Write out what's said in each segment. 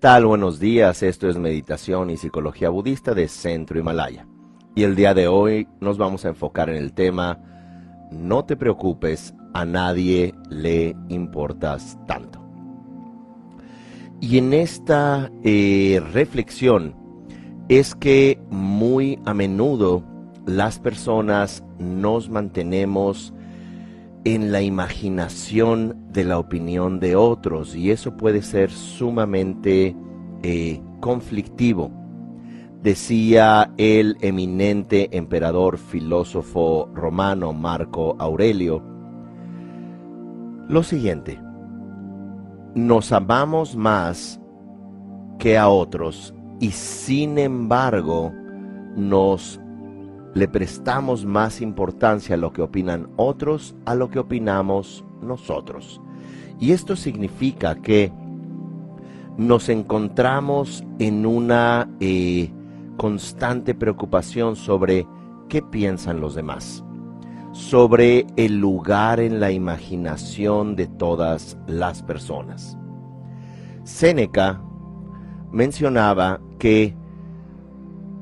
¿Qué tal? Buenos días. Esto es Meditación y Psicología Budista de Centro Himalaya. Y el día de hoy nos vamos a enfocar en el tema No te preocupes, a nadie le importas tanto. Y en esta eh, reflexión es que muy a menudo las personas nos mantenemos en la imaginación de la opinión de otros y eso puede ser sumamente eh, conflictivo. Decía el eminente emperador filósofo romano Marco Aurelio lo siguiente, nos amamos más que a otros y sin embargo nos le prestamos más importancia a lo que opinan otros a lo que opinamos nosotros. Y esto significa que nos encontramos en una eh, constante preocupación sobre qué piensan los demás, sobre el lugar en la imaginación de todas las personas. Séneca mencionaba que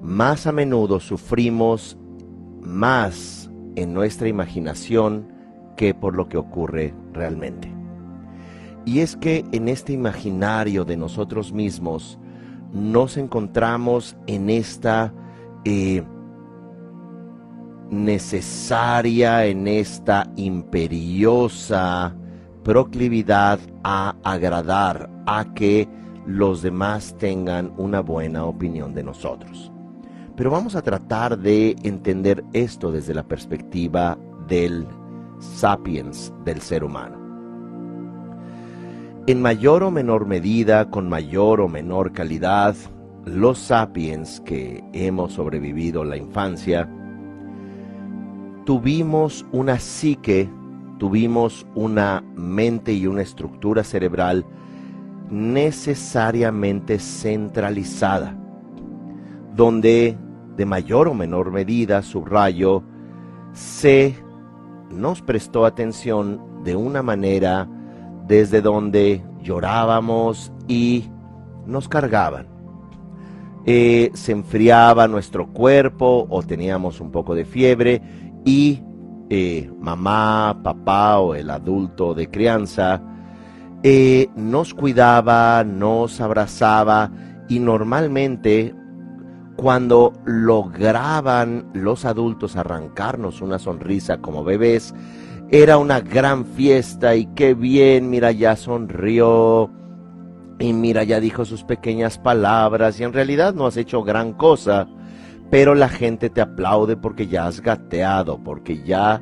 más a menudo sufrimos más en nuestra imaginación que por lo que ocurre realmente. Y es que en este imaginario de nosotros mismos nos encontramos en esta eh, necesaria, en esta imperiosa proclividad a agradar, a que los demás tengan una buena opinión de nosotros. Pero vamos a tratar de entender esto desde la perspectiva del sapiens, del ser humano. En mayor o menor medida, con mayor o menor calidad, los sapiens que hemos sobrevivido la infancia, tuvimos una psique, tuvimos una mente y una estructura cerebral necesariamente centralizada, donde de mayor o menor medida, subrayo, se nos prestó atención de una manera desde donde llorábamos y nos cargaban. Eh, se enfriaba nuestro cuerpo o teníamos un poco de fiebre y eh, mamá, papá o el adulto de crianza eh, nos cuidaba, nos abrazaba y normalmente cuando lograban los adultos arrancarnos una sonrisa como bebés, era una gran fiesta y qué bien, mira, ya sonrió y mira, ya dijo sus pequeñas palabras y en realidad no has hecho gran cosa, pero la gente te aplaude porque ya has gateado, porque ya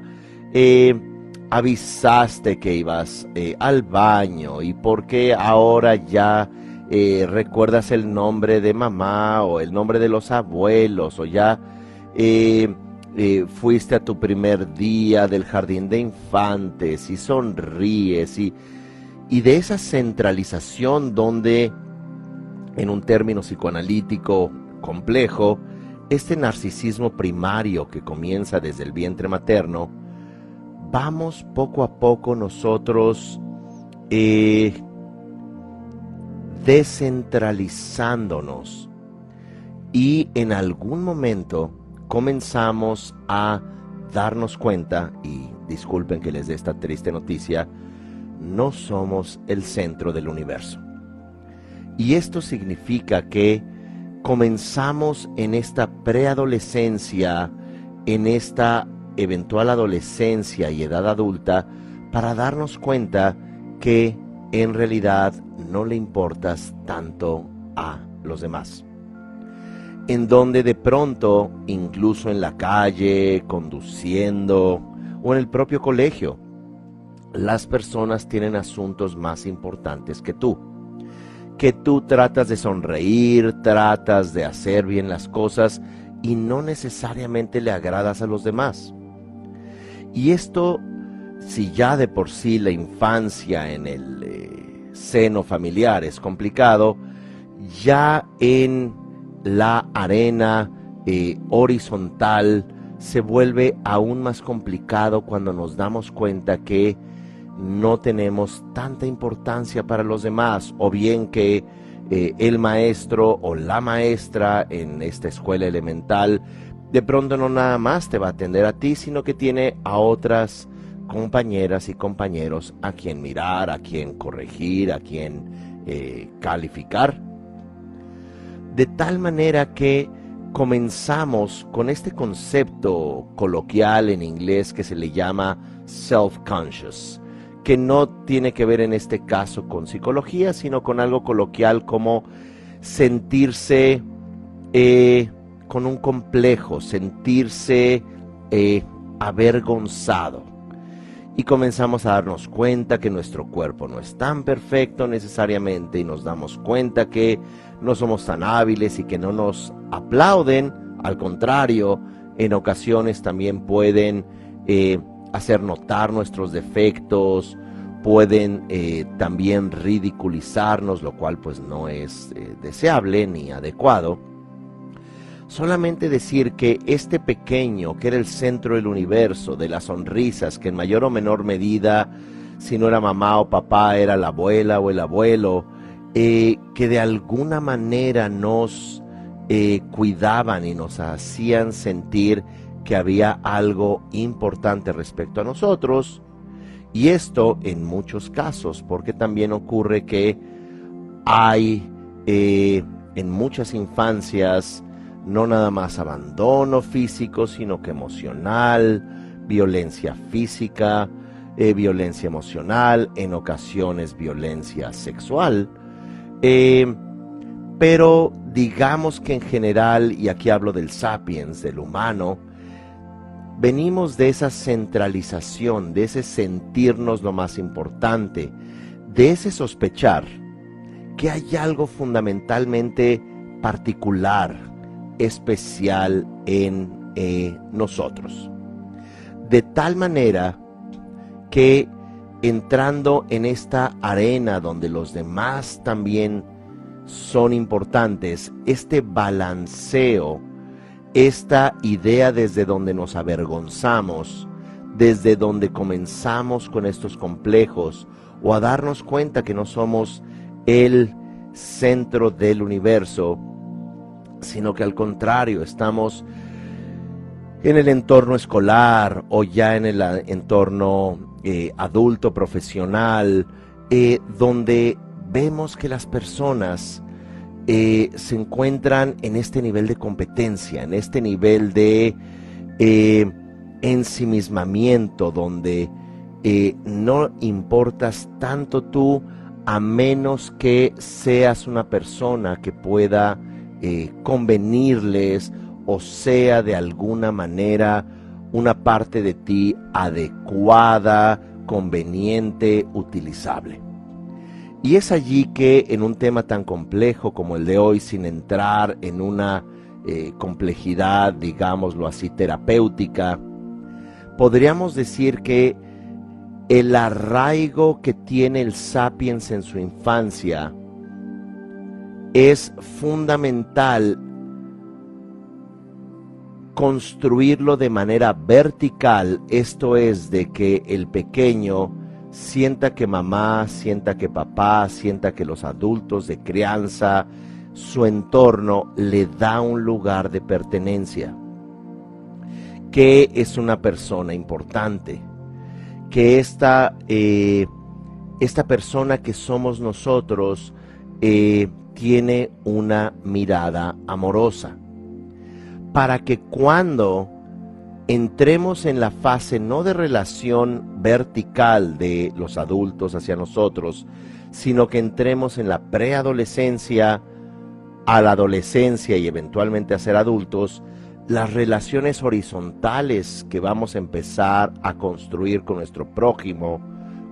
eh, avisaste que ibas eh, al baño y porque ahora ya eh, recuerdas el nombre de mamá o el nombre de los abuelos o ya eh, eh, fuiste a tu primer día del jardín de infantes y sonríes y, y de esa centralización donde en un término psicoanalítico complejo, este narcisismo primario que comienza desde el vientre materno, vamos poco a poco nosotros descentralizándonos y en algún momento comenzamos a darnos cuenta, y disculpen que les dé esta triste noticia, no somos el centro del universo. Y esto significa que comenzamos en esta preadolescencia, en esta eventual adolescencia y edad adulta, para darnos cuenta que en realidad no le importas tanto a los demás. En donde de pronto, incluso en la calle, conduciendo o en el propio colegio, las personas tienen asuntos más importantes que tú. Que tú tratas de sonreír, tratas de hacer bien las cosas y no necesariamente le agradas a los demás. Y esto, si ya de por sí la infancia en el eh, seno familiar es complicado, ya en la arena eh, horizontal se vuelve aún más complicado cuando nos damos cuenta que no tenemos tanta importancia para los demás o bien que eh, el maestro o la maestra en esta escuela elemental de pronto no nada más te va a atender a ti, sino que tiene a otras compañeras y compañeros a quien mirar, a quien corregir, a quien eh, calificar. De tal manera que comenzamos con este concepto coloquial en inglés que se le llama self-conscious, que no tiene que ver en este caso con psicología, sino con algo coloquial como sentirse eh, con un complejo, sentirse eh, avergonzado. Y comenzamos a darnos cuenta que nuestro cuerpo no es tan perfecto necesariamente y nos damos cuenta que no somos tan hábiles y que no nos aplauden. Al contrario, en ocasiones también pueden eh, hacer notar nuestros defectos, pueden eh, también ridiculizarnos, lo cual pues no es deseable ni adecuado. Solamente decir que este pequeño, que era el centro del universo, de las sonrisas, que en mayor o menor medida, si no era mamá o papá, era la abuela o el abuelo, eh, que de alguna manera nos eh, cuidaban y nos hacían sentir que había algo importante respecto a nosotros. Y esto en muchos casos, porque también ocurre que hay eh, en muchas infancias no nada más abandono físico, sino que emocional, violencia física, eh, violencia emocional, en ocasiones violencia sexual. Eh, pero digamos que en general, y aquí hablo del sapiens, del humano, venimos de esa centralización, de ese sentirnos lo más importante, de ese sospechar que hay algo fundamentalmente particular, especial en eh, nosotros. De tal manera que entrando en esta arena donde los demás también son importantes, este balanceo, esta idea desde donde nos avergonzamos, desde donde comenzamos con estos complejos o a darnos cuenta que no somos el centro del universo, sino que al contrario, estamos en el entorno escolar o ya en el entorno eh, adulto, profesional, eh, donde vemos que las personas eh, se encuentran en este nivel de competencia, en este nivel de ensimismamiento, donde no importas tanto tú a menos que seas una persona que pueda eh, convenirles o sea de alguna manera una parte de ti adecuada, conveniente, utilizable. Y es allí que en un tema tan complejo como el de hoy, sin entrar en una eh, complejidad, digámoslo así, terapéutica, podríamos decir que el arraigo que tiene el sapiens en su infancia es fundamental construirlo de manera vertical, esto es de que el pequeño sienta que mamá, sienta que papá, sienta que los adultos de crianza, su entorno le da un lugar de pertenencia, que es una persona importante, que esta, eh, esta persona que somos nosotros eh, tiene una mirada amorosa. Para que cuando entremos en la fase no de relación vertical de los adultos hacia nosotros, sino que entremos en la preadolescencia, a la adolescencia y eventualmente a ser adultos, las relaciones horizontales que vamos a empezar a construir con nuestro prójimo,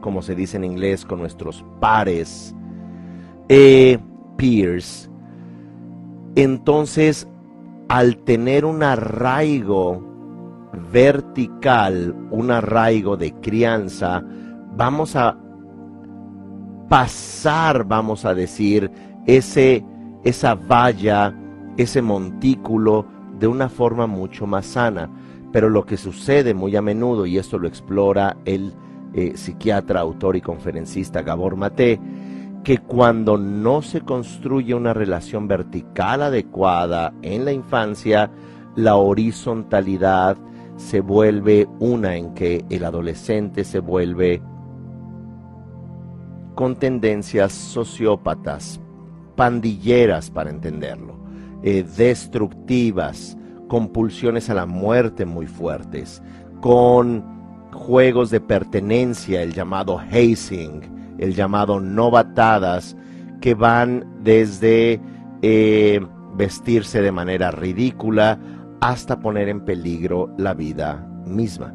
como se dice en inglés, con nuestros pares, eh, peers, entonces al tener un arraigo vertical, un arraigo de crianza, vamos a pasar, vamos a decir, ese, esa valla, ese montículo de una forma mucho más sana. Pero lo que sucede muy a menudo, y esto lo explora el eh, psiquiatra, autor y conferencista Gabor Mate, que cuando no se construye una relación vertical adecuada en la infancia, la horizontalidad se vuelve una en que el adolescente se vuelve con tendencias sociópatas, pandilleras para entenderlo, eh, destructivas, con pulsiones a la muerte muy fuertes, con juegos de pertenencia, el llamado hazing, el llamado novatadas, que van desde eh, vestirse de manera ridícula hasta poner en peligro la vida misma.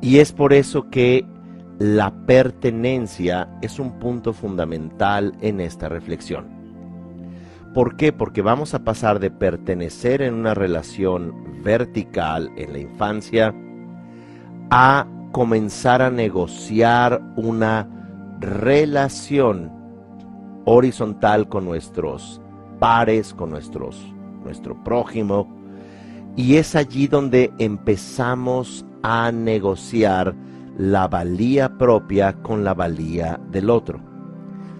Y es por eso que la pertenencia es un punto fundamental en esta reflexión. ¿Por qué? Porque vamos a pasar de pertenecer en una relación vertical en la infancia a comenzar a negociar una relación horizontal con nuestros pares, con nuestros, nuestro prójimo. Y es allí donde empezamos a negociar la valía propia con la valía del otro.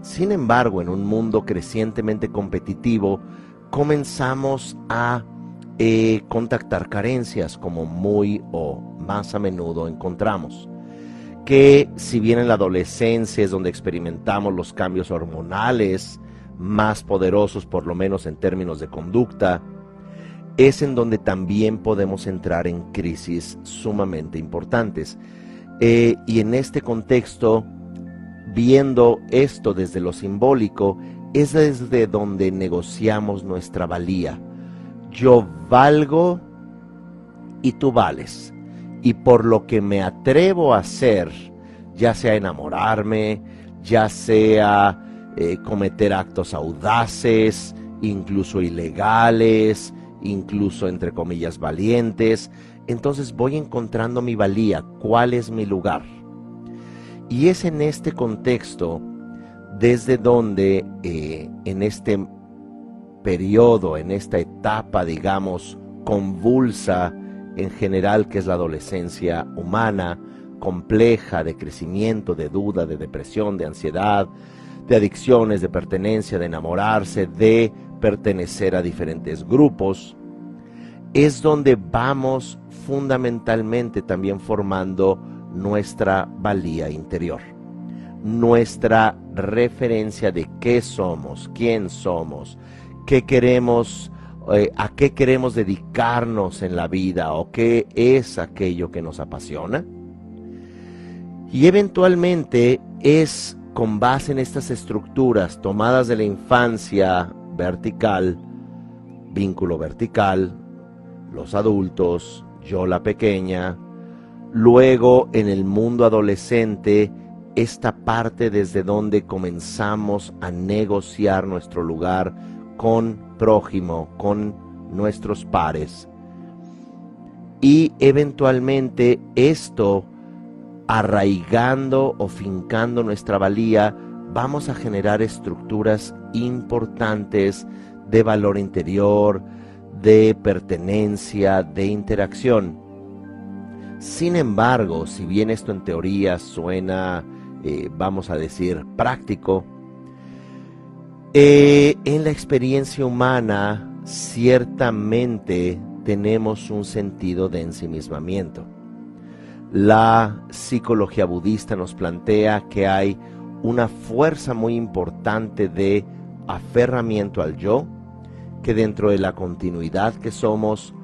Sin embargo, en un mundo crecientemente competitivo, comenzamos a eh, contactar carencias como muy o más a menudo encontramos. Que si bien en la adolescencia es donde experimentamos los cambios hormonales más poderosos, por lo menos en términos de conducta, es en donde también podemos entrar en crisis sumamente importantes. Eh, y en este contexto, viendo esto desde lo simbólico, es desde donde negociamos nuestra valía. Yo valgo y tú vales. Y por lo que me atrevo a hacer, ya sea enamorarme, ya sea eh, cometer actos audaces, incluso ilegales, incluso entre comillas valientes, entonces voy encontrando mi valía, cuál es mi lugar. Y es en este contexto desde donde eh, en este periodo, en esta etapa, digamos, convulsa en general, que es la adolescencia humana, compleja, de crecimiento, de duda, de depresión, de ansiedad, de adicciones, de pertenencia, de enamorarse, de pertenecer a diferentes grupos, es donde vamos fundamentalmente también formando nuestra valía interior, nuestra referencia de qué somos, quién somos, qué queremos, eh, a qué queremos dedicarnos en la vida o qué es aquello que nos apasiona. Y eventualmente es con base en estas estructuras tomadas de la infancia vertical, vínculo vertical, los adultos, yo la pequeña, luego en el mundo adolescente, esta parte desde donde comenzamos a negociar nuestro lugar con prójimo, con nuestros pares. Y eventualmente esto, arraigando o fincando nuestra valía, vamos a generar estructuras importantes de valor interior, de pertenencia, de interacción. Sin embargo, si bien esto en teoría suena, eh, vamos a decir, práctico, eh, en la experiencia humana ciertamente tenemos un sentido de ensimismamiento. La psicología budista nos plantea que hay una fuerza muy importante de aferramiento al yo, que dentro de la continuidad que somos,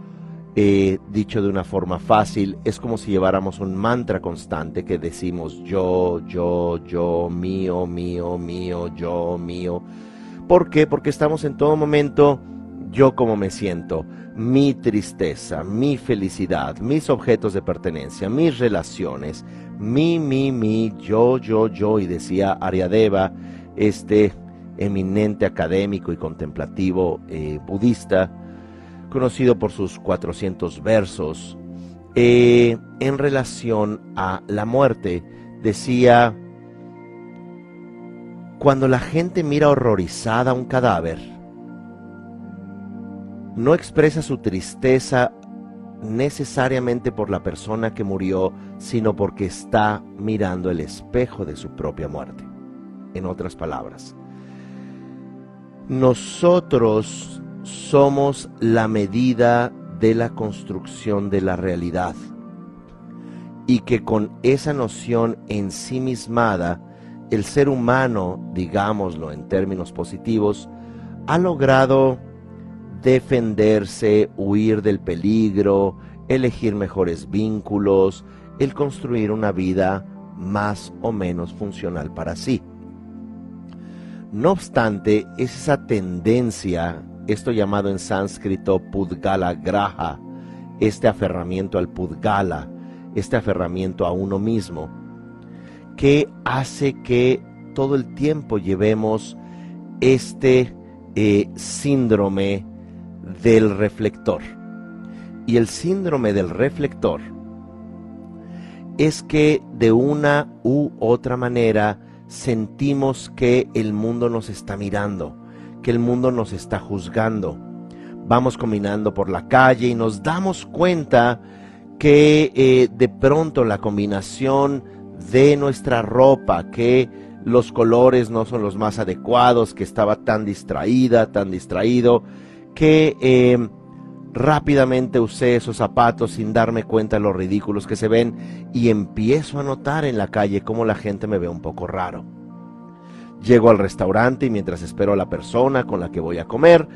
eh, dicho de una forma fácil, es como si lleváramos un mantra constante que decimos yo, yo, yo, mío, mío, mío, yo, mío. ¿Por qué? Porque estamos en todo momento yo como me siento, mi tristeza, mi felicidad, mis objetos de pertenencia, mis relaciones, mi, mi, mi, yo, yo, yo, y decía Ariadeva, este eminente académico y contemplativo eh, budista, conocido por sus 400 versos, eh, en relación a la muerte. Decía, cuando la gente mira horrorizada un cadáver, no expresa su tristeza necesariamente por la persona que murió, sino porque está mirando el espejo de su propia muerte. en otras palabras. Nosotros somos la medida de la construcción de la realidad y que con esa noción ensimismada, el ser humano, digámoslo en términos positivos, ha logrado defenderse, huir del peligro, elegir mejores vínculos, el construir una vida más o menos funcional para sí. No obstante, es esa tendencia, esto llamado en sánscrito pudgala graha, este aferramiento al pudgala, este aferramiento a uno mismo, que hace que todo el tiempo llevemos este eh, síndrome del reflector. Y el síndrome del reflector es que de una u otra manera sentimos que el mundo nos está mirando, que el mundo nos está juzgando. Vamos caminando por la calle y nos damos cuenta que eh, de pronto la combinación de nuestra ropa, que los colores no son los más adecuados, que estaba tan distraída, tan distraído, que eh, rápidamente usé esos zapatos sin darme cuenta de los ridículos que se ven y empiezo a notar en la calle cómo la gente me ve un poco raro. Llego al restaurante y mientras espero a la persona con la que voy a comer,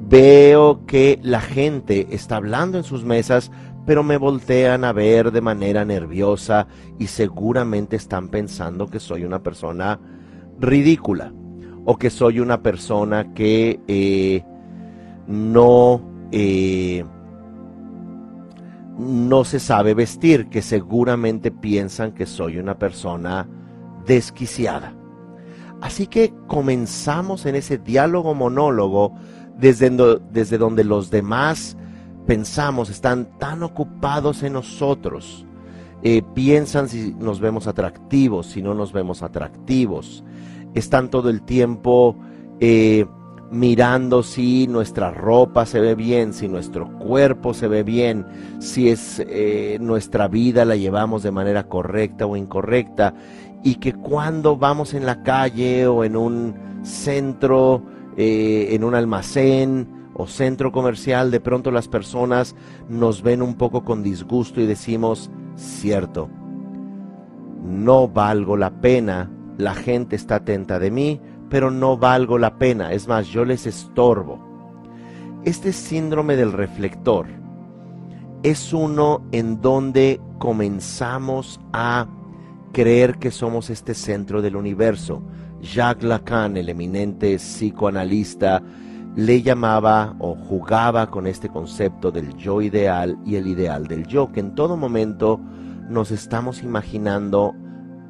veo que la gente está hablando en sus mesas, pero me voltean a ver de manera nerviosa y seguramente están pensando que soy una persona ridícula o que soy una persona que eh, no, eh, no se sabe vestir, que seguramente piensan que soy una persona desquiciada. Así que comenzamos en ese diálogo monólogo desde, desde donde los demás pensamos están tan ocupados en nosotros. Eh, piensan si nos vemos atractivos, si no nos vemos atractivos. Están todo el tiempo eh, mirando si nuestra ropa se ve bien, si nuestro cuerpo se ve bien, si es eh, nuestra vida la llevamos de manera correcta o incorrecta, y que cuando vamos en la calle o en un centro, en un almacén o centro comercial, de pronto las personas nos ven un poco con disgusto y decimos, cierto, no valgo la pena, la gente está atenta de mí, pero no valgo la pena, es más, yo les estorbo. Este síndrome del reflector es uno en donde comenzamos a creer que somos este centro del universo. Jacques Lacan, el eminente psicoanalista, le llamaba o jugaba con este concepto del yo ideal y el ideal del yo, que en todo momento nos estamos imaginando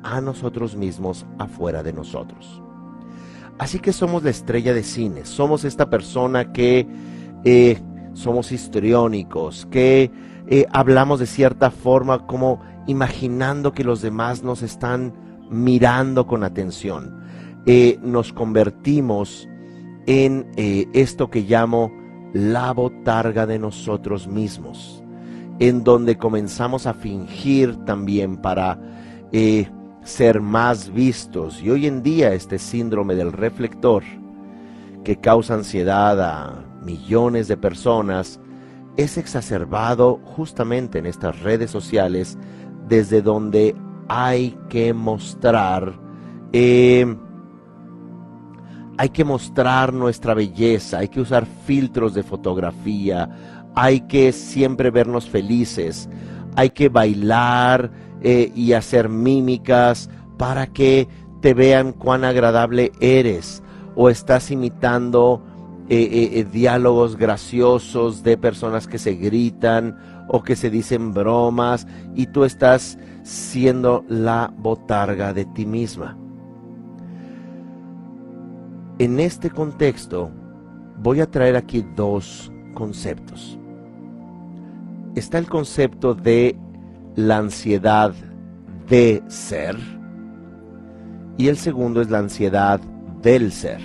a nosotros mismos afuera de nosotros. Así que somos la estrella de cine, somos esta persona que eh, somos histriónicos, que eh, hablamos de cierta forma como imaginando que los demás nos están mirando con atención. Eh, nos convertimos en esto que llamo la botarga de nosotros mismos, en donde comenzamos a fingir también para ser más vistos. Y hoy en día este síndrome del reflector, que causa ansiedad a millones de personas, es exacerbado justamente en estas redes sociales, desde donde hay que mostrar, eh, hay que mostrar nuestra belleza, hay que usar filtros de fotografía, hay que siempre vernos felices, hay que bailar, eh, y hacer mímicas para que te vean cuán agradable eres o estás imitando eh, eh, diálogos graciosos de personas que se gritan o que se dicen bromas y tú estás siendo la botarga de ti misma. En este contexto voy a traer aquí dos conceptos. Está el concepto de la ansiedad de ser y el segundo es la ansiedad del ser.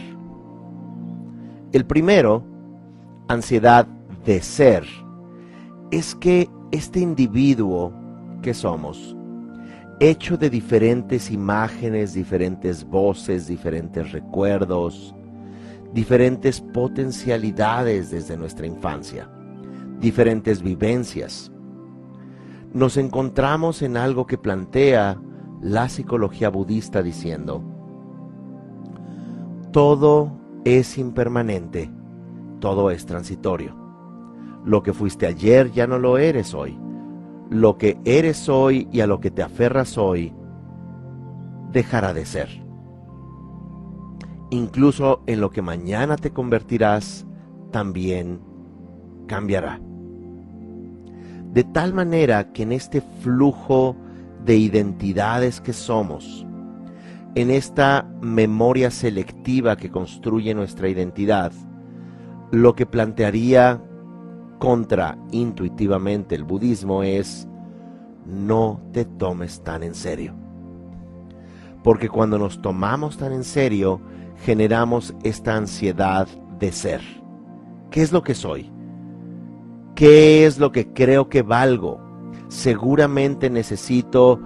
El primero, ansiedad de ser, es que este individuo que somos hecho de diferentes imágenes, diferentes voces, diferentes recuerdos, diferentes potencialidades desde nuestra infancia, diferentes vivencias. Nos encontramos en algo que plantea la psicología budista diciendo, todo es impermanente, todo es transitorio. Lo que fuiste ayer ya no lo eres hoy. Lo que eres hoy y a lo que te aferras hoy dejará de ser. Incluso en lo que mañana te convertirás también cambiará. De tal manera que en este flujo de identidades que somos, en esta memoria selectiva que construye nuestra identidad, lo que plantearía contra intuitivamente el budismo es no te tomes tan en serio. Porque cuando nos tomamos tan en serio, generamos esta ansiedad de ser. ¿Qué es lo que soy? ¿Qué es lo que creo que valgo? Seguramente necesito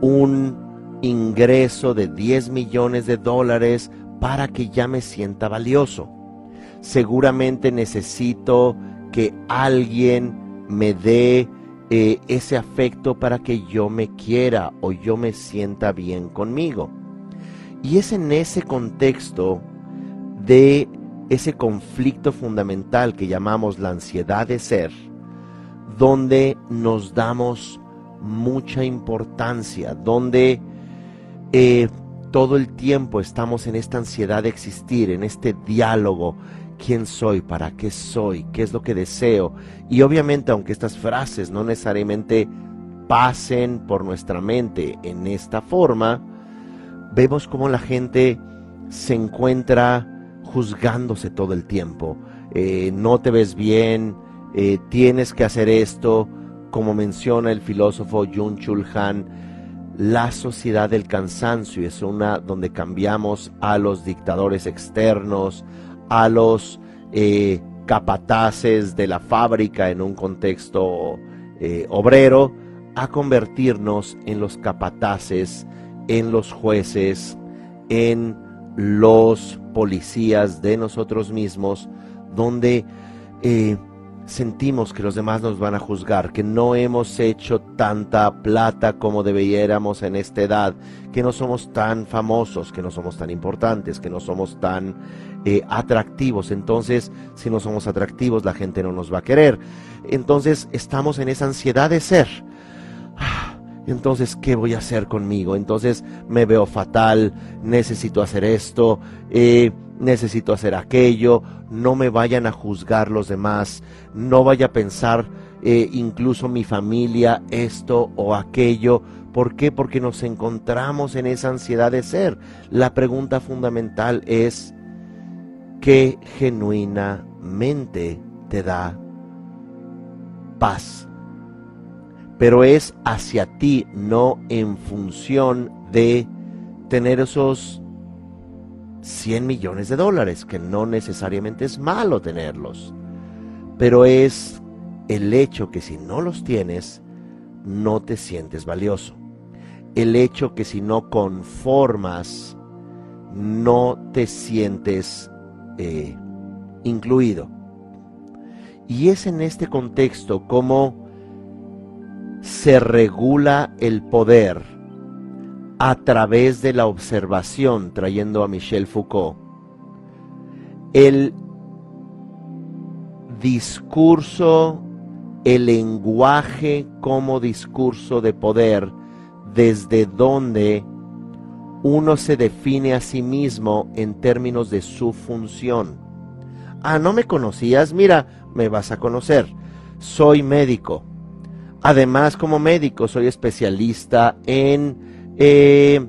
un ingreso de 10 millones de dólares para que ya me sienta valioso. Seguramente necesito que alguien me dé eh, ese afecto para que yo me quiera o yo me sienta bien conmigo. Y es en ese contexto de ese conflicto fundamental que llamamos la ansiedad de ser, donde nos damos mucha importancia, donde eh, todo el tiempo estamos en esta ansiedad de existir, en este diálogo. ¿Quién soy? ¿Para qué soy? ¿Qué es lo que deseo? Y obviamente, aunque estas frases no necesariamente pasen por nuestra mente en esta forma, vemos como la gente se encuentra juzgándose todo el tiempo. Eh, no te ves bien, eh, tienes que hacer esto, como menciona el filósofo Jung Chul Han, la sociedad del cansancio es una donde cambiamos a los dictadores externos, a los eh, capataces de la fábrica en un contexto obrero, a convertirnos en los capataces en los jueces, en los policías de nosotros mismos, donde eh, sentimos que los demás nos van a juzgar, que no hemos hecho tanta plata como debiéramos en esta edad, que no somos tan famosos, que no somos tan importantes, que no somos tan eh, atractivos. Entonces, si no somos atractivos, la gente no nos va a querer. Entonces, estamos en esa ansiedad de ser. Ah, entonces, ¿qué voy a hacer conmigo? Entonces me veo fatal, necesito hacer esto, eh, necesito hacer aquello, no me vayan a juzgar los demás, no vaya a pensar eh, incluso mi familia esto o aquello. ¿Por qué? Porque nos encontramos en esa ansiedad de ser. La pregunta fundamental es, ¿qué genuinamente te da paz? pero es hacia ti, no en función de tener esos 100 millones de dólares, que no necesariamente es malo tenerlos, pero es el hecho que si no los tienes, no te sientes valioso. El hecho que si no conformas, no te sientes eh, incluido. Y es en este contexto como se regula el poder a través de la observación, trayendo a Michel Foucault. El discurso, el lenguaje como discurso de poder, desde donde uno se define a sí mismo en términos de su función. Ah, no me conocías, mira, me vas a conocer. Soy médico Además, como médico, soy especialista en... Eh,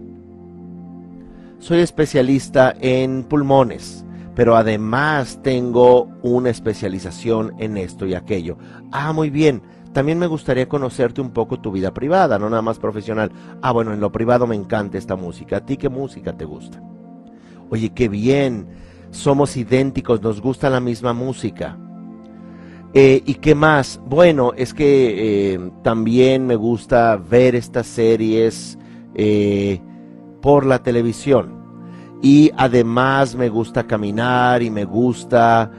soy especialista en pulmones, pero además tengo una especialización en esto y aquello. Ah, muy bien. También me gustaría conocerte un poco tu vida privada, no nada más profesional. Ah, bueno, en lo privado me encanta esta música. ¿A ti qué música te gusta? Oye, qué bien. Somos idénticos, nos gusta la misma música Eh, ¿Y qué más? Bueno, es que eh, también me gusta ver estas series eh, por la televisión. Y además me gusta caminar y me gusta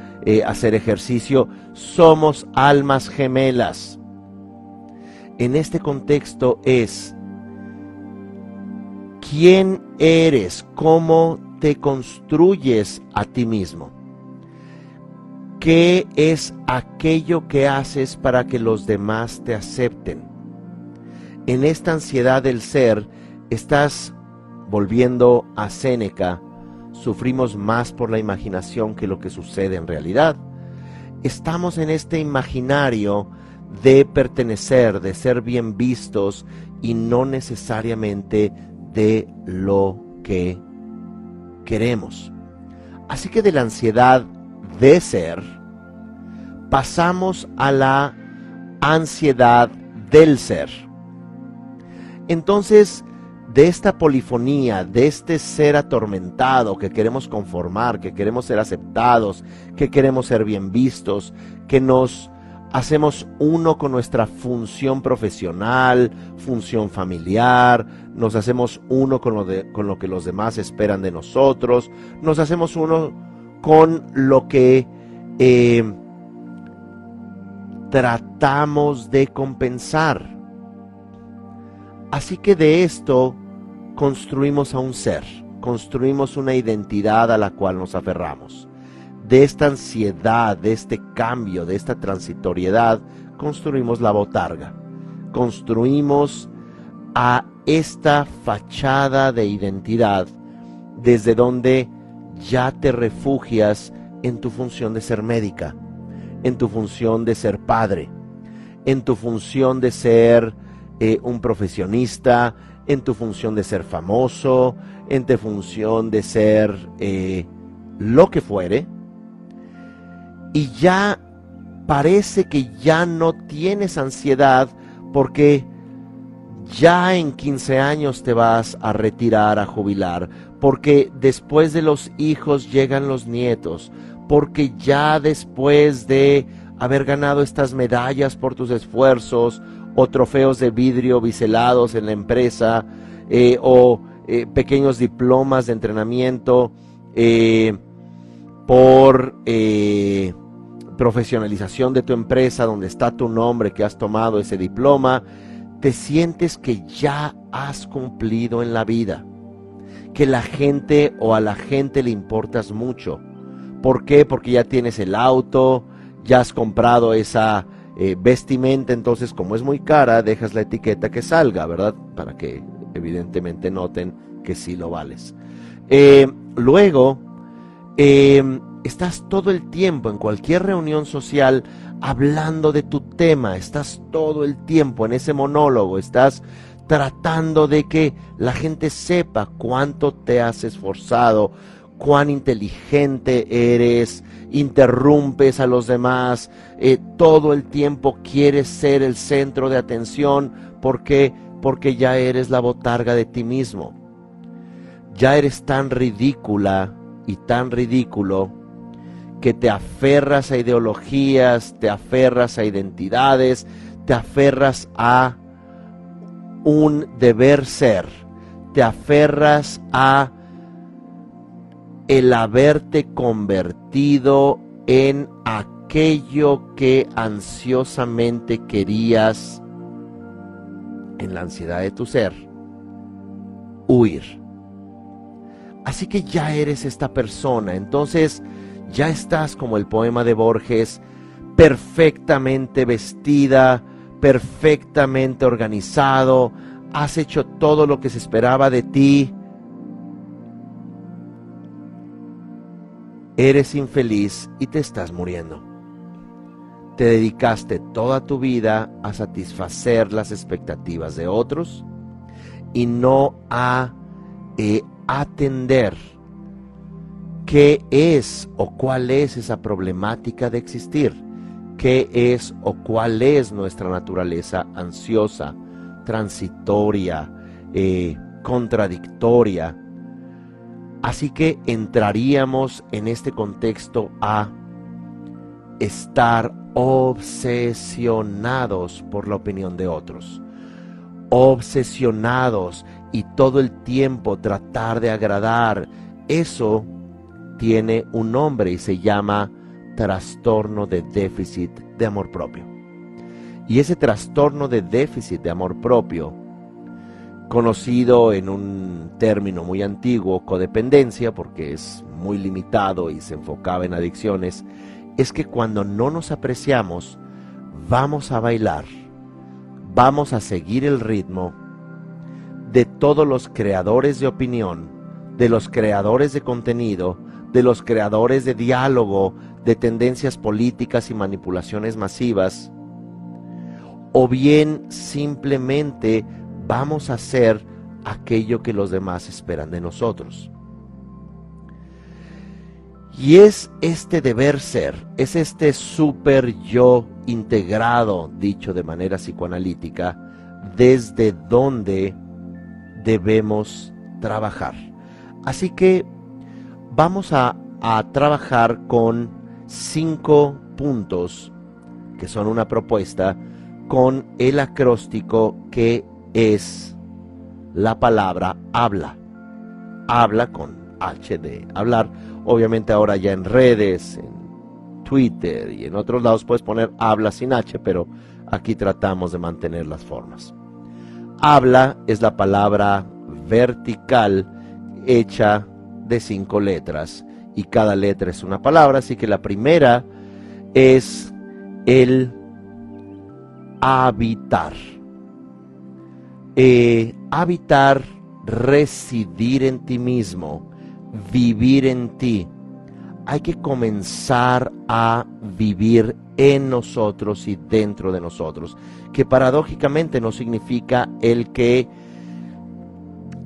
hacer ejercicio. Somos almas gemelas. En este contexto es quién eres, cómo te construyes a ti mismo. ¿Qué es aquello que haces para que los demás te acepten? En esta ansiedad del ser, estás volviendo a Séneca, sufrimos más por la imaginación que lo que sucede en realidad. Estamos en este imaginario de pertenecer, de ser bien vistos y no necesariamente de lo que queremos. Así que de la ansiedad de ser, pasamos a la ansiedad del ser. Entonces, de esta polifonía, de este ser atormentado que queremos conformar, que queremos ser aceptados, que queremos ser bien vistos, que nos hacemos uno con nuestra función profesional, función familiar, nos hacemos uno con lo, que los demás esperan de nosotros, nos hacemos uno con lo que eh, tratamos de compensar. Así que de esto construimos a un ser, construimos una identidad a la cual nos aferramos. De esta ansiedad, de este cambio, de esta transitoriedad, construimos la botarga. Construimos a esta fachada de identidad desde donde ya te refugias en tu función de ser médica, en tu función de ser padre, en tu función de ser eh, un profesionista, en tu función de ser famoso, en tu función de ser eh, lo que fuere, y ya parece que ya no tienes ansiedad porque ya en 15 años te vas a retirar, a jubilar, porque después de los hijos llegan los nietos, porque ya después de haber ganado estas medallas por tus esfuerzos o trofeos de vidrio biselados en la empresa eh, o eh, pequeños diplomas de entrenamiento eh, por profesionalización de tu empresa donde está tu nombre que has tomado ese diploma, te sientes que ya has cumplido en la vida, que la gente o a la gente le importas mucho. ¿Por qué? Porque ya tienes el auto, ya has comprado esa eh, vestimenta, entonces como es muy cara, dejas la etiqueta que salga, ¿verdad? Para que evidentemente noten que sí lo vales. Eh, luego, eh, estás todo el tiempo en cualquier reunión social hablando de tu tema, estás todo el tiempo en ese monólogo, estás tratando de que la gente sepa cuánto te has esforzado, cuán inteligente eres, interrumpes a los demás, eh, todo el tiempo quieres ser el centro de atención, ¿por qué? Porque ya eres la botarga de ti mismo. Ya eres tan ridícula y tan ridículo que te aferras a ideologías, te aferras a identidades, te aferras a un deber ser, te aferras a el haberte convertido en aquello que ansiosamente querías en la ansiedad de tu ser, huir. Así que ya eres esta persona, entonces ya estás como el poema de Borges, perfectamente vestida, perfectamente organizado, has hecho todo lo que se esperaba de ti. Eres infeliz y te estás muriendo. Te dedicaste toda tu vida a satisfacer las expectativas de otros y no a eh, atender qué es o cuál es esa problemática de existir, qué es o cuál es nuestra naturaleza ansiosa, transitoria, eh, contradictoria. Así que entraríamos en este contexto a estar obsesionados por la opinión de otros, obsesionados y todo el tiempo tratar de agradar, eso tiene un nombre y se llama trastorno de déficit de amor propio. Y ese trastorno de déficit de amor propio, conocido en un término muy antiguo, codependencia, porque es muy limitado y se enfocaba en adicciones, es que cuando no nos apreciamos, vamos a bailar, vamos a seguir el ritmo de todos los creadores de opinión, de los creadores de contenido, de los creadores de diálogo, de tendencias políticas y manipulaciones masivas, o bien simplemente vamos a hacer aquello que los demás esperan de nosotros. Y es este deber ser, es este super yo integrado, dicho de manera psicoanalítica, desde donde debemos trabajar. Así que vamos a, trabajar con cinco puntos que son una propuesta con el acróstico que es la palabra habla. Habla con H de hablar Obviamente ahora ya en redes, en Twitter y en otros lados puedes poner habla sin H, pero aquí tratamos de mantener las formas. Habla es la palabra vertical hecha de cinco letras y cada letra es una palabra, así que la primera es el habitar. Eh, habitar, residir en ti mismo vivir en ti. Hay que comenzar a vivir en nosotros y dentro de nosotros, que paradójicamente no significa el que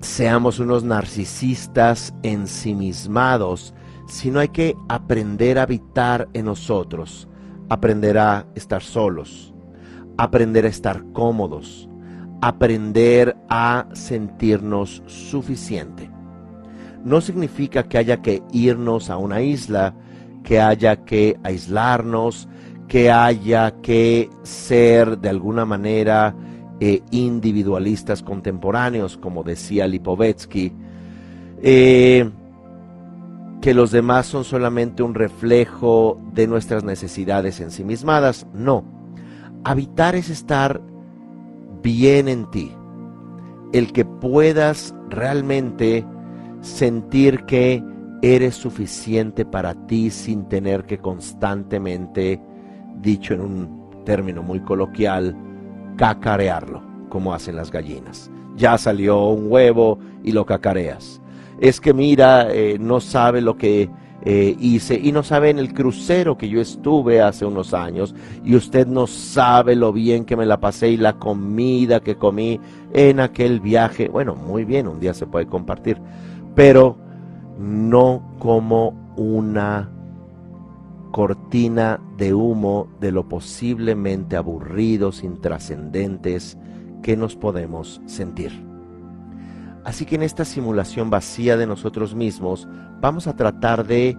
seamos unos narcisistas ensimismados, sino hay que aprender a habitar en nosotros, aprender a estar solos, aprender a estar cómodos, aprender a sentirnos suficiente no significa que haya que irnos a una isla, que haya que aislarnos, que haya que ser de alguna manera eh, individualistas contemporáneos, como decía Lipovetsky, eh, que los demás son solamente un reflejo de nuestras necesidades ensimismadas. No, habitar es estar bien en ti, el que puedas realmente sentir que eres suficiente para ti sin tener que constantemente, dicho en un término muy coloquial, cacarearlo, como hacen las gallinas. Ya salió un huevo y lo cacareas. Es que mira, eh, no sabe lo que eh, hice y no sabe en el crucero que yo estuve hace unos años y usted no sabe lo bien que me la pasé y la comida que comí en aquel viaje. Bueno, muy bien, un día se puede compartir pero no como una cortina de humo de lo posiblemente aburridos, intrascendentes que nos podemos sentir. Así que en esta simulación vacía de nosotros mismos vamos a tratar de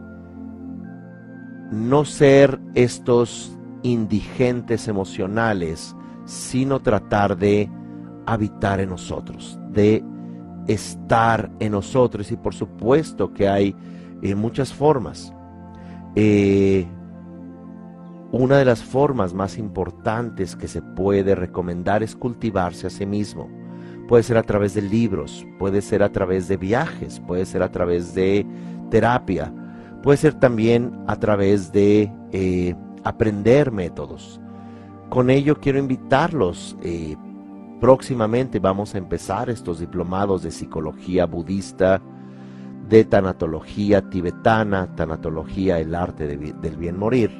no ser estos indigentes emocionales, sino tratar de habitar en nosotros, de estar en nosotros y por supuesto que hay eh, muchas formas. Eh, una de las formas más importantes que se puede recomendar es cultivarse a sí mismo. Puede ser a través de libros, puede ser a través de viajes, puede ser a través de terapia, puede ser también a través de eh, aprender métodos. Con ello quiero invitarlos Próximamente vamos a empezar estos diplomados de psicología budista, de tanatología tibetana, tanatología, el arte del bien morir,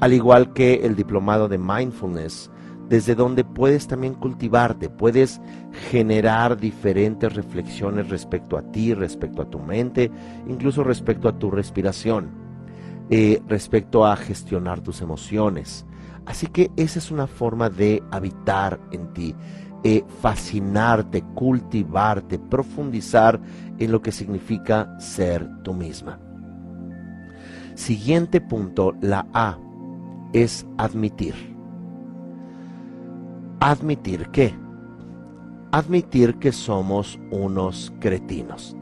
al igual que el diplomado de mindfulness, desde donde puedes también cultivarte, puedes generar diferentes reflexiones respecto a ti, respecto a tu mente, incluso respecto a tu respiración, eh, respecto a gestionar tus emociones, Así que esa es una forma de habitar en ti, eh, fascinarte, cultivarte, profundizar en lo que significa ser tú misma. Siguiente punto, la A, es admitir. ¿Admitir qué? Admitir que somos unos cretinos.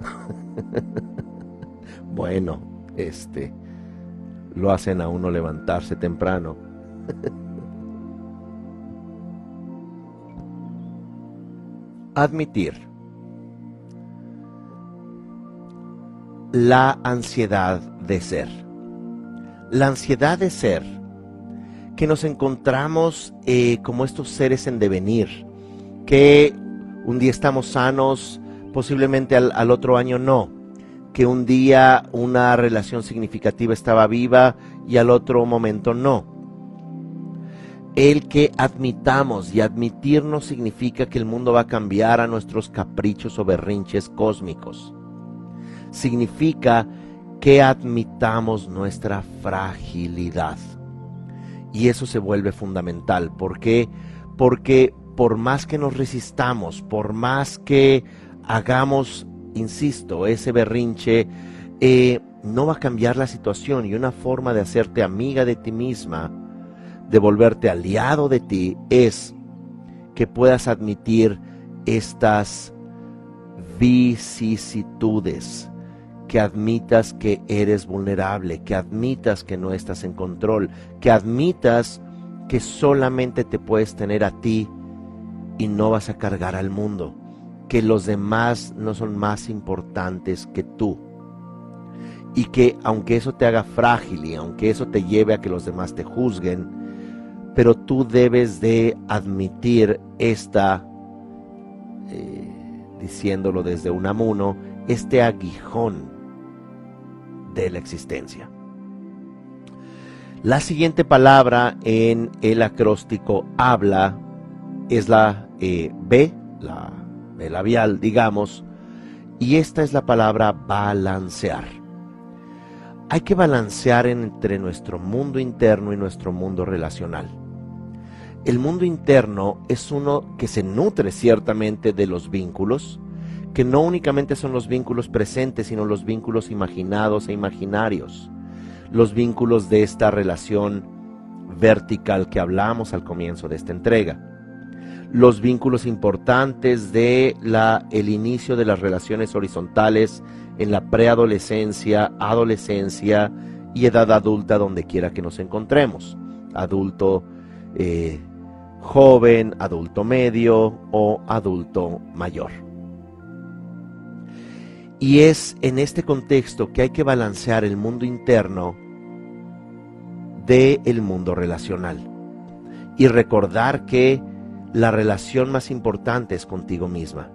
bueno, este, lo hacen a uno levantarse temprano. Admitir la ansiedad de ser. La ansiedad de ser, que nos encontramos eh, como estos seres en devenir, que un día estamos sanos, posiblemente al otro año no, que un día una relación significativa estaba viva y al otro momento no. El que admitamos y admitirnos significa que el mundo va a cambiar a nuestros caprichos o berrinches cósmicos. Significa que admitamos nuestra fragilidad. Y eso se vuelve fundamental. ¿Por qué? Porque por más que nos resistamos, por más que hagamos insisto, ese berrinche eh, no va a cambiar la situación y una forma de hacerte amiga de ti misma, de volverte aliado de ti, es que puedas admitir estas vicisitudes, que admitas que eres vulnerable, que admitas que no estás en control, que admitas que solamente te puedes tener a ti y no vas a cargar al mundo que los demás no son más importantes que tú. Y que aunque eso te haga frágil y aunque eso te lleve a que los demás te juzguen, pero tú debes de admitir esta, eh, diciéndolo desde un amuno, este aguijón de la existencia. La siguiente palabra en el acróstico habla es la eh, B, la labial, digamos, y esta es la palabra balancear. Hay que balancear entre nuestro mundo interno y nuestro mundo relacional. El mundo interno es uno que se nutre ciertamente de los vínculos, que no únicamente son los vínculos presentes, sino los vínculos imaginados e imaginarios, los vínculos de esta relación vertical que hablamos al comienzo de esta entrega los vínculos importantes de la, el inicio de las relaciones horizontales en la preadolescencia, adolescencia y edad adulta donde quiera que nos encontremos. Adulto eh, joven, adulto medio o adulto mayor. Y es en este contexto que hay que balancear el mundo interno del el mundo relacional. Y recordar que la relación más importante es contigo misma.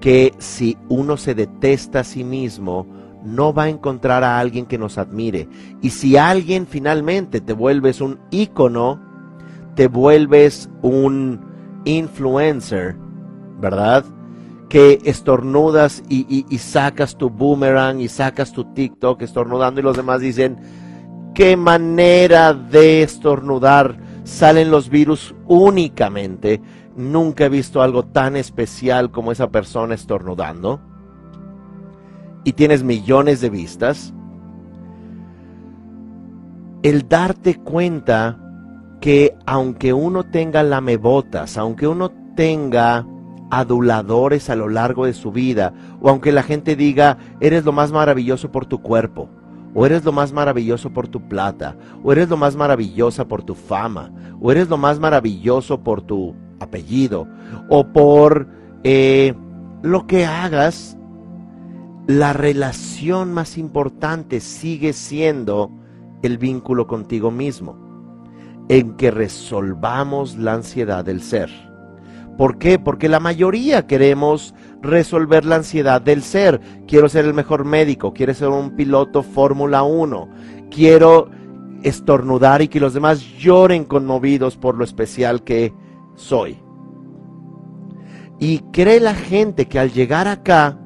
Que si uno se detesta a sí mismo, no va a encontrar a alguien que nos admire. Y si alguien finalmente te vuelves un ícono, te vuelves un influencer, ¿verdad? Que estornudas y, y, sacas tu boomerang y sacas tu TikTok estornudando y los demás dicen, qué manera de estornudar salen los virus únicamente. Nunca he visto algo tan especial como esa persona estornudando. Y tienes millones de vistas. El darte cuenta que aunque uno tenga lamebotas, aunque uno tenga aduladores a lo largo de su vida, o aunque la gente diga, eres lo más maravilloso por tu cuerpo, o eres lo más maravilloso por tu plata, o eres lo más maravillosa por tu fama, o eres lo más maravilloso por tu apellido, o por eh, lo que hagas, la relación más importante sigue siendo el vínculo contigo mismo, en que resolvamos la ansiedad del ser. ¿Por qué? Porque la mayoría queremos resolver la ansiedad del ser. Quiero ser el mejor médico, quiero ser un piloto Fórmula 1, quiero estornudar y que los demás lloren conmovidos por lo especial que soy. Y cree la gente que al llegar acá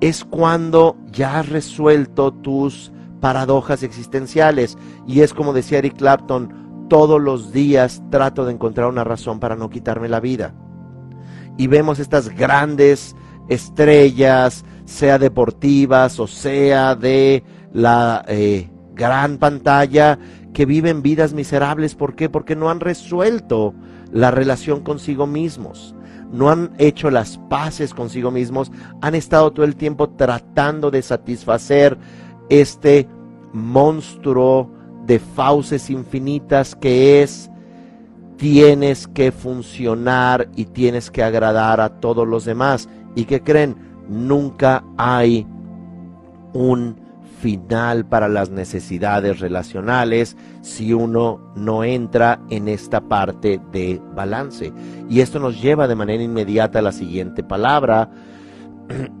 es cuando ya has resuelto tus paradojas existenciales. Y es como decía Eric Clapton, todos los días trato de encontrar una razón para no quitarme la vida. Y vemos estas grandes estrellas, sea deportivas o sea de la, eh, gran pantalla que viven vidas miserables. ¿Por qué? Porque no han resuelto la relación consigo mismos. No han hecho las paces consigo mismos. Han estado todo el tiempo tratando de satisfacer este monstruo de fauces infinitas que es tienes que funcionar y tienes que agradar a todos los demás. ¿Y que creen? Nunca hay un final para las necesidades relacionales si uno no entra en esta parte de balance. Y esto nos lleva de manera inmediata a la siguiente palabra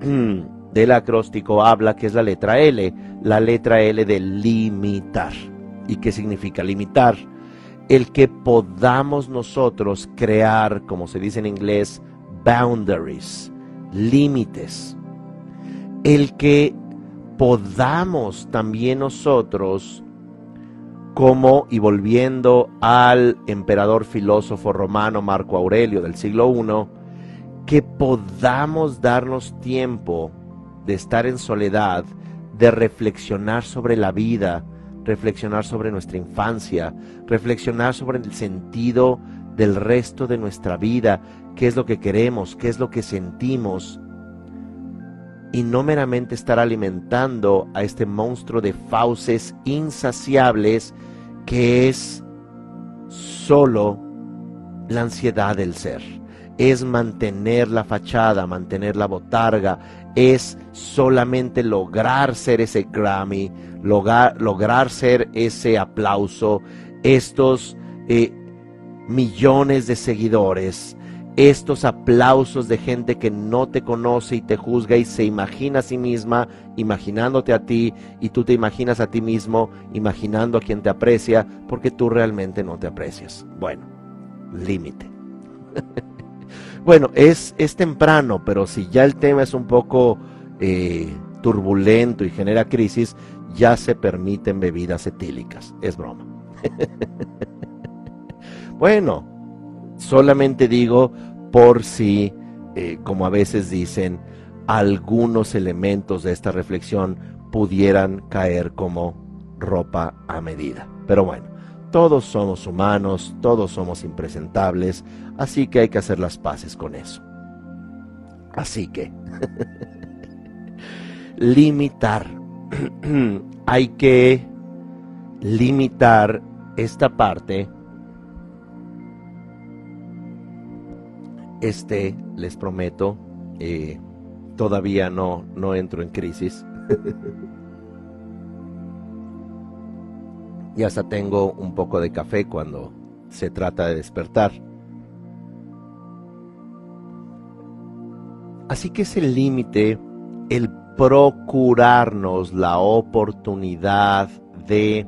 del acróstico habla, que es la letra L, la letra L de limitar. ¿Y qué significa limitar? El que podamos nosotros crear, como se dice en inglés, boundaries, límites. El que podamos también nosotros, como y volviendo al emperador filósofo romano Marco Aurelio del siglo I, que podamos darnos tiempo de estar en soledad, de reflexionar sobre la vida, reflexionar sobre nuestra infancia, reflexionar sobre el sentido del resto de nuestra vida, qué es lo que queremos, qué es lo que sentimos, y no meramente estar alimentando a este monstruo de fauces insaciables que es solo la ansiedad del ser. Es mantener la fachada, mantener la botarga, es solamente lograr ser ese Grammy, lograr, lograr ser ese aplauso, estos eh, millones de seguidores, estos aplausos de gente que no te conoce y te juzga y se imagina a sí misma imaginándote a ti y tú te imaginas a ti mismo imaginando a quien te aprecia porque tú realmente no te aprecias. Bueno, límite. bueno, es, es temprano, pero si ya el tema es un poco eh, turbulento y genera crisis, ya se permiten bebidas etílicas. Es broma. bueno, Solamente digo por si, eh, como a veces dicen, algunos elementos de esta reflexión pudieran caer como ropa a medida. Pero bueno, todos somos humanos, todos somos impresentables, así que hay que hacer las paces con eso. Así que, limitar. hay que limitar esta parte Este, les prometo, eh, todavía no, no entro en crisis. y hasta tengo un poco de café cuando se trata de despertar. Así que es el límite el procurarnos la oportunidad de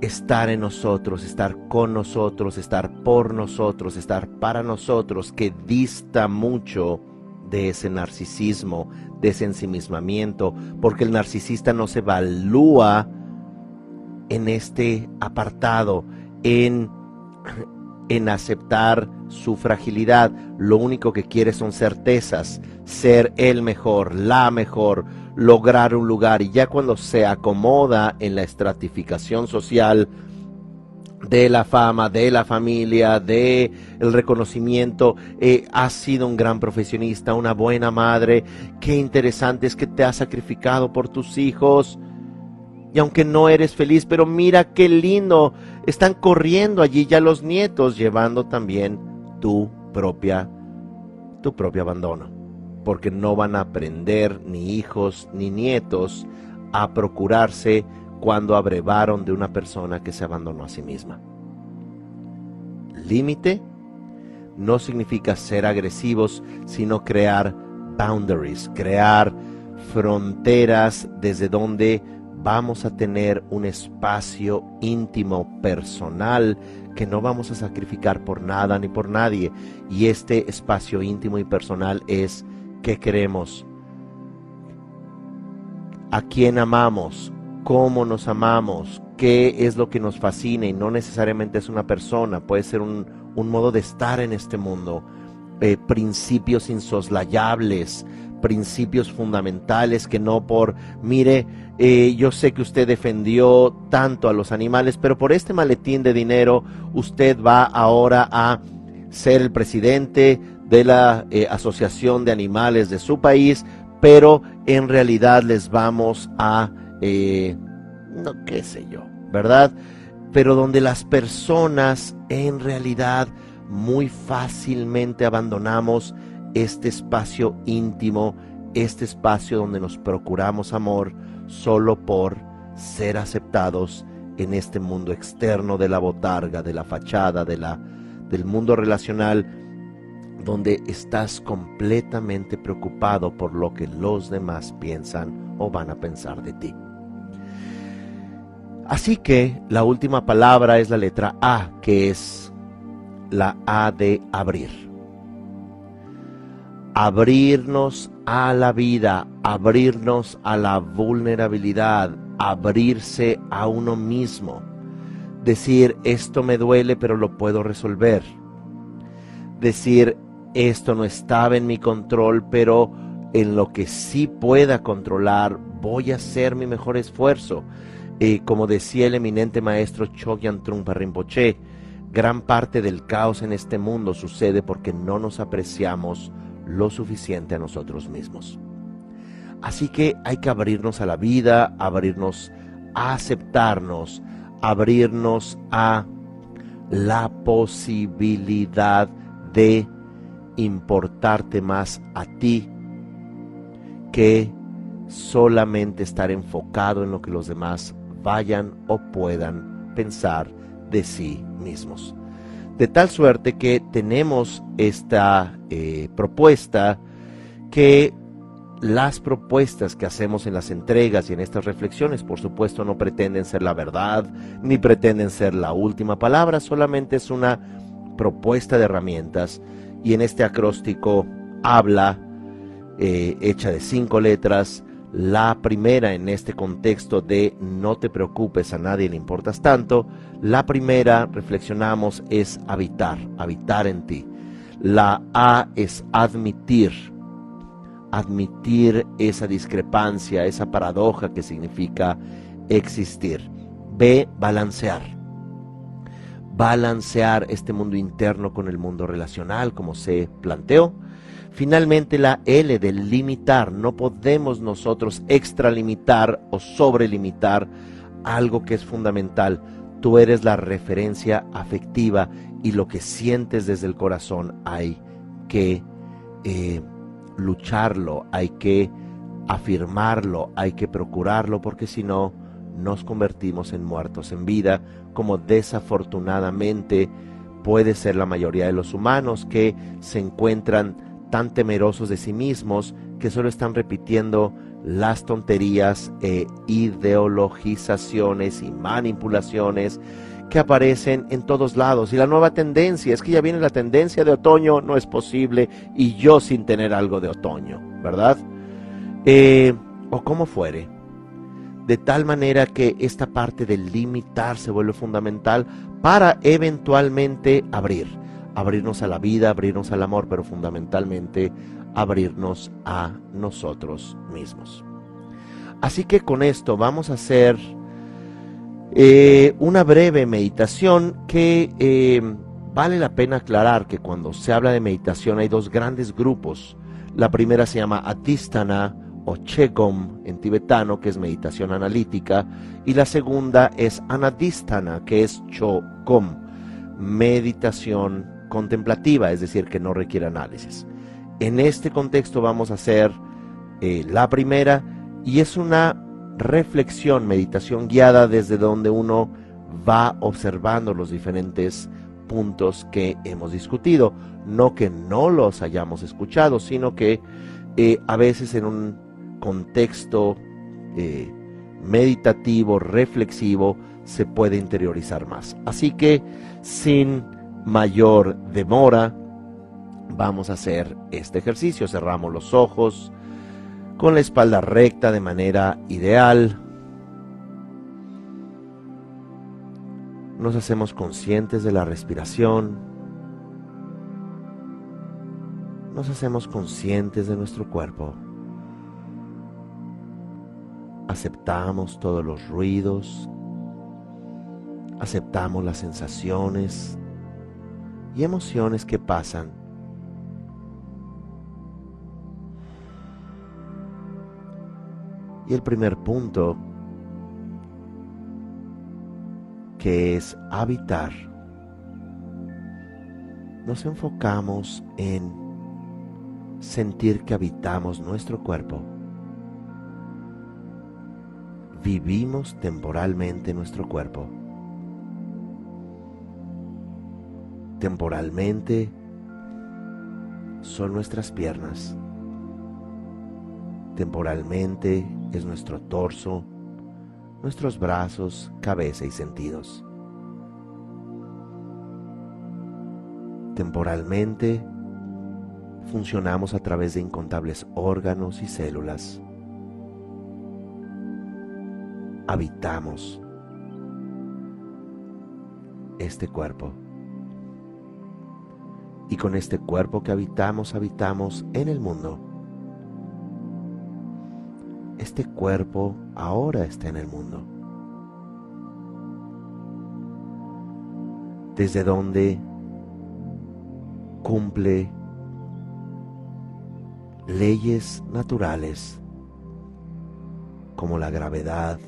estar en nosotros, estar con nosotros, estar por nosotros, estar para nosotros, que dista mucho de ese narcisismo, de ese ensimismamiento, porque el narcisista no se evalúa en este apartado, en, en aceptar su fragilidad. Lo único que quiere son certezas, ser el mejor, la mejor, lograr un lugar y ya cuando se acomoda en la estratificación social de la fama, de la familia, de el reconocimiento, eh, has sido un gran profesionista, una buena madre, qué interesante es que te has sacrificado por tus hijos. Y aunque no eres feliz, pero mira qué lindo, están corriendo allí ya los nietos, llevando también tu propia, tu propio abandono porque no van a aprender ni hijos ni nietos a procurarse cuando abrevaron de una persona que se abandonó a sí misma. Límite no significa ser agresivos, sino crear boundaries, crear fronteras desde donde vamos a tener un espacio íntimo, personal, que no vamos a sacrificar por nada ni por nadie. Y este espacio íntimo y personal es qué queremos, a quién amamos, cómo nos amamos, qué es lo que nos fascina y no necesariamente es una persona, puede ser un, un modo de estar en este mundo. eh, principios insoslayables, principios fundamentales que no por, mire, eh, yo sé que usted defendió tanto a los animales, pero por este maletín de dinero usted va ahora a ser el presidente de la eh, Asociación de Animales de su país, pero en realidad les vamos a, eh, no qué sé yo, ¿verdad? Pero donde las personas en realidad muy fácilmente abandonamos este espacio íntimo, este espacio donde nos procuramos amor solo por ser aceptados en este mundo externo de la botarga, de la fachada, de la, del mundo relacional, donde estás completamente preocupado por lo que los demás piensan o van a pensar de ti. Así que la última palabra es la letra A, que es la A de abrir abrirnos a la vida, abrirnos a la vulnerabilidad, abrirse a uno mismo. Decir, esto me duele, pero lo puedo resolver. Decir, esto no estaba en mi control, pero en lo que sí pueda controlar, voy a hacer mi mejor esfuerzo. Y como decía el eminente maestro Chogyan Trungpa Rinpoche, gran parte del caos en este mundo sucede porque no nos apreciamos lo suficiente a nosotros mismos. Así que hay que abrirnos a la vida, abrirnos a aceptarnos, abrirnos a la posibilidad de importarte más a ti que solamente estar enfocado en lo que los demás vayan o puedan pensar de sí mismos. De tal suerte que tenemos esta eh, propuesta que las propuestas que hacemos en las entregas y en estas reflexiones, por supuesto, no pretenden ser la verdad, ni pretenden ser la última palabra, solamente es una propuesta de herramientas y en este acróstico habla, eh, hecha de cinco letras, la primera en este contexto de no te preocupes, a nadie le importas tanto. La primera, reflexionamos, es habitar, habitar en ti. La A es admitir, admitir esa discrepancia, esa paradoja que significa existir. B, balancear. Balancear este mundo interno con el mundo relacional, como se planteó Finalmente la L de limitar. No podemos nosotros extralimitar o sobrelimitar algo que es fundamental. Tú eres la referencia afectiva y lo que sientes desde el corazón hay que eh, lucharlo, hay que afirmarlo, hay que procurarlo, porque si no, nos convertimos en muertos en vida, como desafortunadamente puede ser la mayoría de los humanos que se encuentran tan temerosos de sí mismos que solo están repitiendo las tonterías e ideologizaciones y manipulaciones que aparecen en todos lados. Y la nueva tendencia, es que ya viene la tendencia de otoño, no es posible, y yo sin tener algo de otoño, ¿verdad? Eh, o como fuere. De tal manera que esta parte del limitar se vuelve fundamental para eventualmente abrir abrirnos a la vida, abrirnos al amor, pero fundamentalmente abrirnos a nosotros mismos. Así que con esto vamos a hacer eh, una breve meditación que eh, vale la pena aclarar que cuando se habla de meditación hay dos grandes grupos. La primera se llama Atistana o Chegom en tibetano, que es meditación analítica, y la segunda es Anadistana, que es Chogom, meditación contemplativa, es decir, que no requiere análisis. En este contexto vamos a hacer eh, la primera y es una reflexión, meditación guiada desde donde uno va observando los diferentes puntos que hemos discutido. No que no los hayamos escuchado, sino que eh, a veces en un contexto eh, meditativo, reflexivo, se puede interiorizar más. Así que sin mayor demora, vamos a hacer este ejercicio. Cerramos los ojos con la espalda recta de manera ideal. Nos hacemos conscientes de la respiración. nos hacemos conscientes de nuestro cuerpo. Aceptamos todos los ruidos, aceptamos las sensaciones y emociones que pasan. Y el primer punto, que es habitar, nos enfocamos en sentir que habitamos nuestro cuerpo. Vivimos temporalmente nuestro cuerpo. Temporalmente son nuestras piernas. Temporalmente es nuestro torso, nuestros brazos, cabeza y sentidos. Temporalmente funcionamos a través de incontables órganos y células. Habitamos este cuerpo. Y con este cuerpo que habitamos, habitamos en el mundo. Este cuerpo ahora está en el mundo. Desde donde cumple leyes naturales como la gravedad,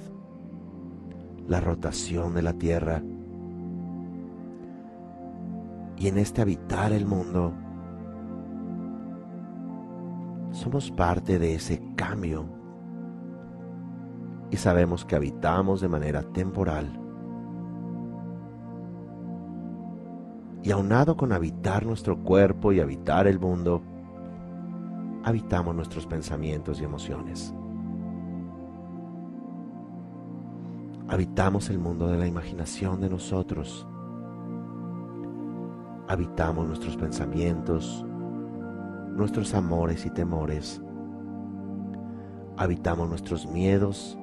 la rotación de la Tierra, y en este habitar el mundo, somos parte de ese cambio y sabemos que habitamos de manera temporal. Y aunado con habitar nuestro cuerpo y habitar el mundo, habitamos nuestros pensamientos y emociones. Habitamos el mundo de la imaginación de nosotros. Habitamos nuestros pensamientos, nuestros amores y temores. Habitamos nuestros miedos,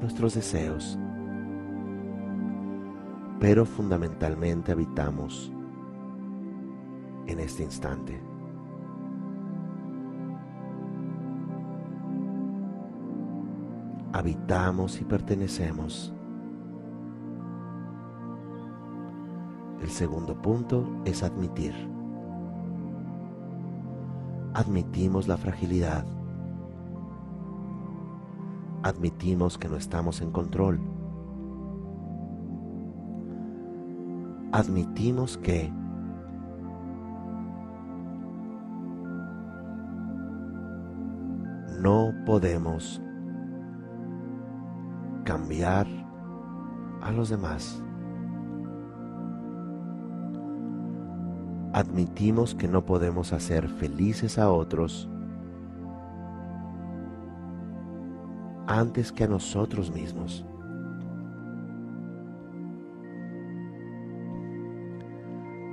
nuestros deseos. Pero fundamentalmente habitamos en este instante. habitamos y pertenecemos. El segundo punto es admitir. Admitimos la fragilidad. Admitimos que no estamos en control. Admitimos que no podemos cambiar a los demás. Admitimos que no podemos hacer felices a otros antes que a nosotros mismos.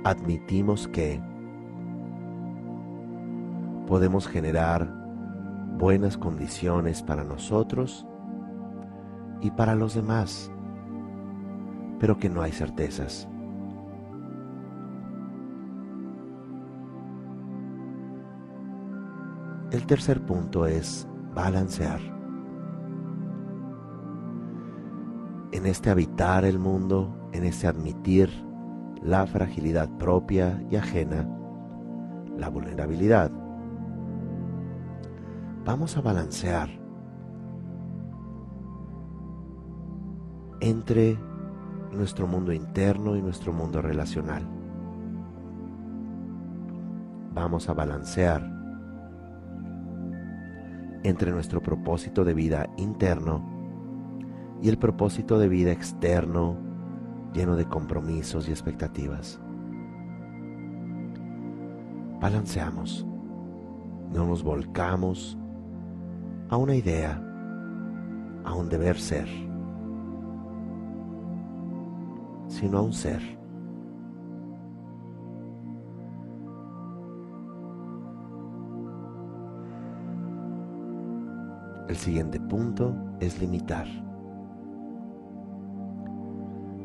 Admitimos que podemos generar buenas condiciones para nosotros y para los demás, pero que no hay certezas. Tercer punto es balancear. En este habitar el mundo, en este admitir la fragilidad propia y ajena, la vulnerabilidad, vamos a balancear entre nuestro mundo interno y nuestro mundo relacional. Vamos a balancear entre nuestro propósito de vida interno y el propósito de vida externo lleno de compromisos y expectativas. Balanceamos, no nos volcamos a una idea, a un deber ser sino a un ser. El siguiente punto es limitar.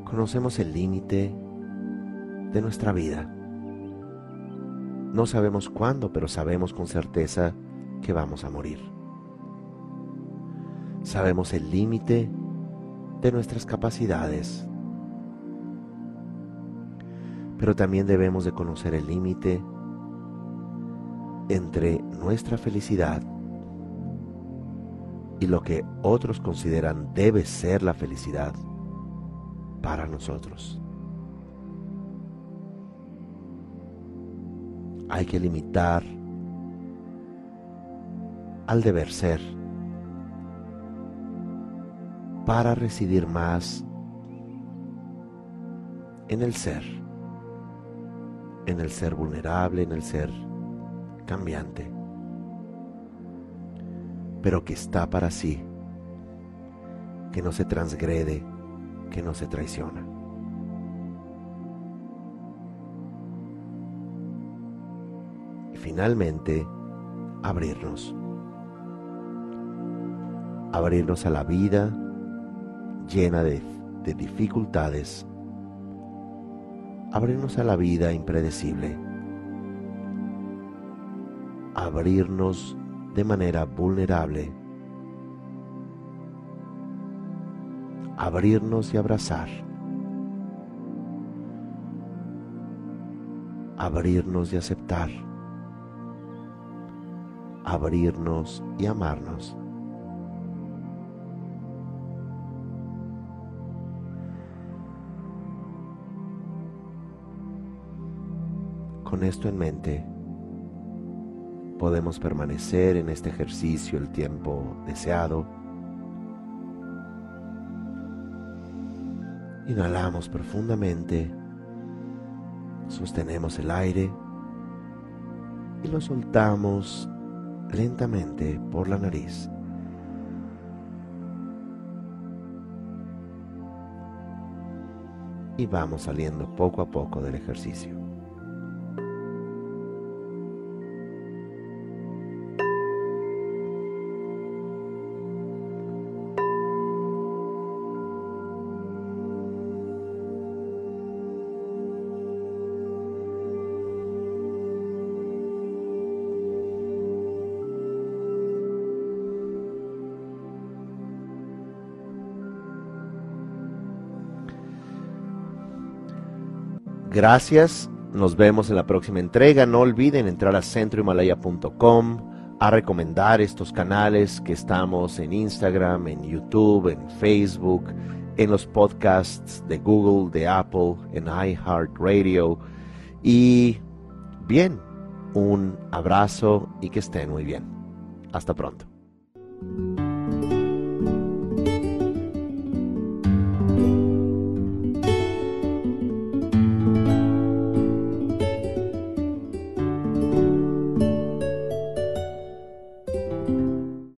Conocemos el límite de nuestra vida. No sabemos cuándo, pero sabemos con certeza que vamos a morir. Sabemos el límite de nuestras capacidades, pero también debemos de conocer el límite entre nuestra felicidad y lo que otros consideran debe ser la felicidad para nosotros. Hay que limitar al deber ser para residir más en el ser, en el ser vulnerable, en el ser cambiante, pero que está para sí, que no se transgrede, que no se traiciona. Y finalmente, abrirnos. Abrirnos a la vida llena de, de dificultades. Abrirnos a la vida impredecible. Abrirnos de manera vulnerable. Abrirnos y abrazar. Abrirnos y aceptar. Abrirnos y amarnos. Con esto en mente, podemos permanecer en este ejercicio el tiempo deseado. Inhalamos profundamente, sostenemos el aire y lo soltamos lentamente por la nariz. Y vamos saliendo poco a poco del ejercicio. Gracias, nos vemos en la próxima entrega. No olviden entrar a centrohimalaya.com a recomendar estos canales que estamos en Instagram, en YouTube, en Facebook, en los podcasts de Google, de Apple, en iHeartRadio. Y bien, un abrazo y que estén muy bien. Hasta pronto.